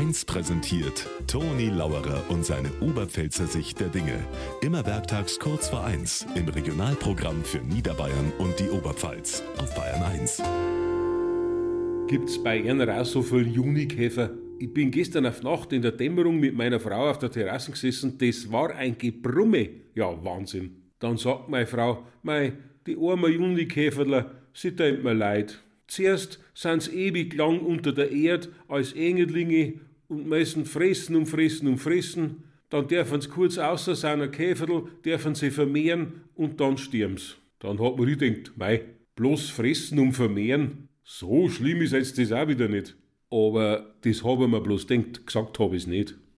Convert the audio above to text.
1 präsentiert Toni Lauerer und seine Oberpfälzer Sicht der Dinge. Immer werktags kurz vor 1 im Regionalprogramm für Niederbayern und die Oberpfalz auf Bayern 1. Gibt's bei Ihnen auch so viel Junikäfer? Ich bin gestern auf Nacht in der Dämmerung mit meiner Frau auf der Terrasse gesessen. Das war ein Gebrumme. Ja, Wahnsinn. Dann sagt meine Frau, mei, die arme Junikäferler, sie tut mir leid. Zuerst sind's ewig lang unter der Erde als Engellinge und müssen fressen und fressen und fressen. Dann dürfen sie kurz außer seiner Käferl, dürfen sie vermehren und dann stirben's. Dann hat man gedacht, mei, bloß fressen und vermehren, so schlimm ist jetzt das auch wieder nicht. Aber das habe ich mir bloß denkt, gesagt habe ich nicht.